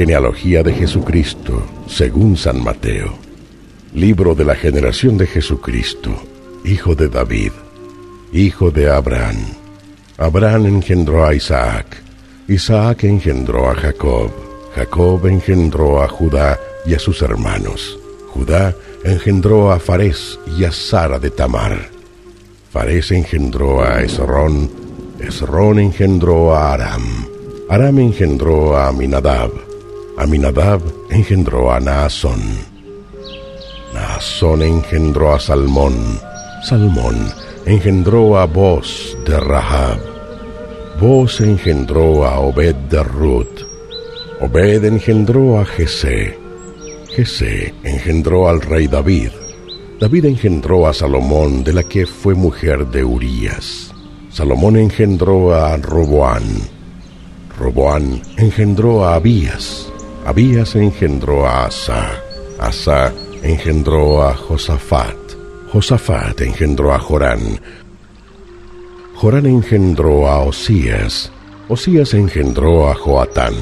Genealogía de Jesucristo, según San Mateo. Libro de la generación de Jesucristo, hijo de David, hijo de Abraham. Abraham engendró a Isaac, Isaac engendró a Jacob, Jacob engendró a Judá y a sus hermanos. Judá engendró a Farés y a Sara de Tamar. Farés engendró a Esrón, Esrón engendró a Aram, Aram engendró a Aminadab, Aminadab engendró a Naasón. Naasón engendró a Salmón. Salmón engendró a Boz de Rahab. Boz engendró a Obed de Ruth. Obed engendró a Jesé. Jesé engendró al rey David. David engendró a Salomón, de la que fue mujer de Urías. Salomón engendró a Roboán. Roboán engendró a Abías. Abías engendró a Asa, Asa engendró a Josafat, Josafat engendró a Jorán, Jorán engendró a Osías, Osías engendró a Joatán,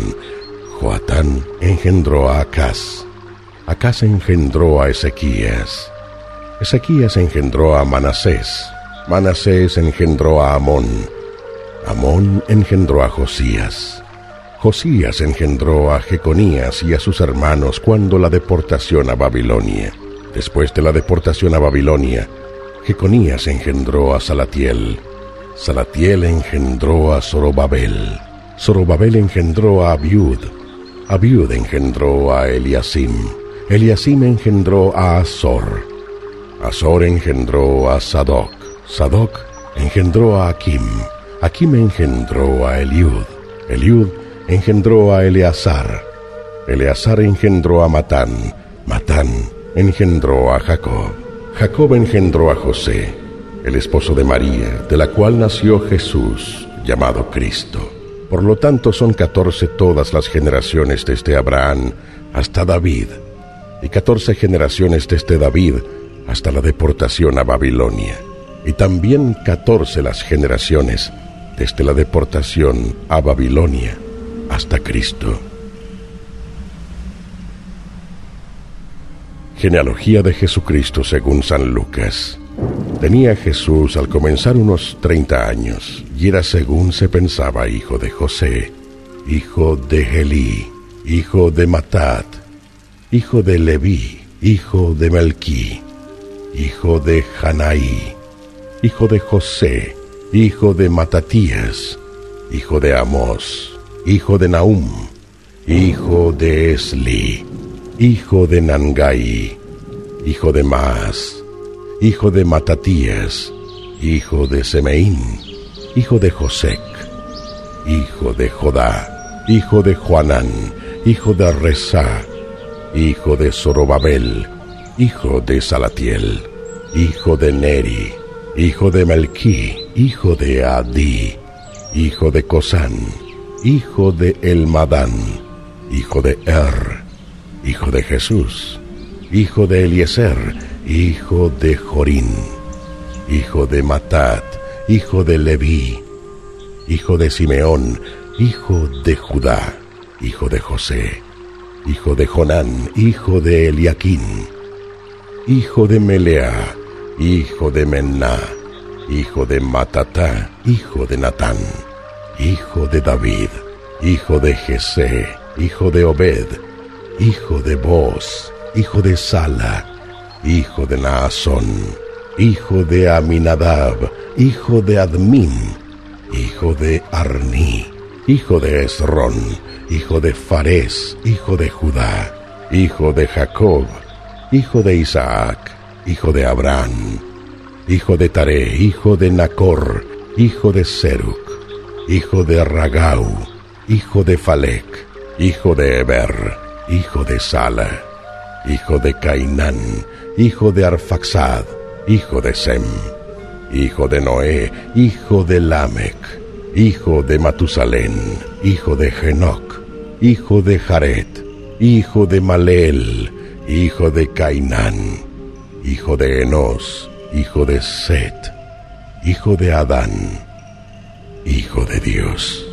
Joatán engendró a Acaz, Acaz engendró a Ezequías, Ezequías engendró a Manasés, Manasés engendró a Amón, Amón engendró a Josías, Josías engendró a Jeconías y a sus hermanos cuando la deportación a Babilonia. Después de la deportación a Babilonia, Jeconías engendró a Salatiel. Salatiel engendró a Zorobabel. Zorobabel engendró a Abiud. Abiud engendró a Eliasim. Eliasim engendró a Azor. Azor engendró a Sadoc. Sadoc engendró a Akim. Akim engendró a Eliud. Eliud engendró a Eleazar. Eleazar engendró a Matán. Matán engendró a Jacob. Jacob engendró a José, el esposo de María, de la cual nació Jesús, llamado Cristo. Por lo tanto son catorce todas las generaciones desde Abraham hasta David, y catorce generaciones desde David hasta la deportación a Babilonia, y también catorce las generaciones desde la deportación a Babilonia hasta Cristo. Genealogía de Jesucristo según San Lucas. Tenía Jesús al comenzar unos treinta años y era según se pensaba hijo de José, hijo de Gelí, hijo de Matat, hijo de Leví, hijo de Melquí, hijo de Hanaí, hijo de José, hijo de Matatías, hijo de Amós, hijo de Nahum, hijo de Esli, hijo de Nangai, hijo de Mas, hijo de Matatías, hijo de Semeín, hijo de Josec, hijo de Jodá, hijo de Juanán, hijo de Rezá, hijo de Zorobabel, hijo de Salatiel, hijo de Neri, hijo de Melquí, hijo de Adi, hijo de Cosán, hijo de Elmadán, hijo de Er, hijo de Jesús, hijo de Eliezer, hijo de Jorín, hijo de Matat, hijo de Leví, hijo de Simeón, hijo de Judá, hijo de José, hijo de Jonán, hijo de Eliaquín, hijo de Melea, hijo de Menná, hijo de Matatá, hijo de Natán de David, hijo de Jesé, hijo de Obed, hijo de Boz, hijo de Sala, hijo de Naasón, hijo de Aminadab, hijo de Admin, hijo de Arni, hijo de Esrón, hijo de Fares, hijo de Judá, hijo de Jacob, hijo de Isaac, hijo de Abraham, hijo de Taré, hijo de Nacor, hijo de Seruc, hijo de Ragau, hijo de Falec, hijo de Eber, hijo de Sala, hijo de Cainán, hijo de Arfaxad, hijo de Sem, hijo de Noé, hijo de Lamec, hijo de Matusalén, hijo de Genoc, hijo de Jared, hijo de Maleel, hijo de Cainán, hijo de Enos, hijo de Set, hijo de Adán, hijo de Dios.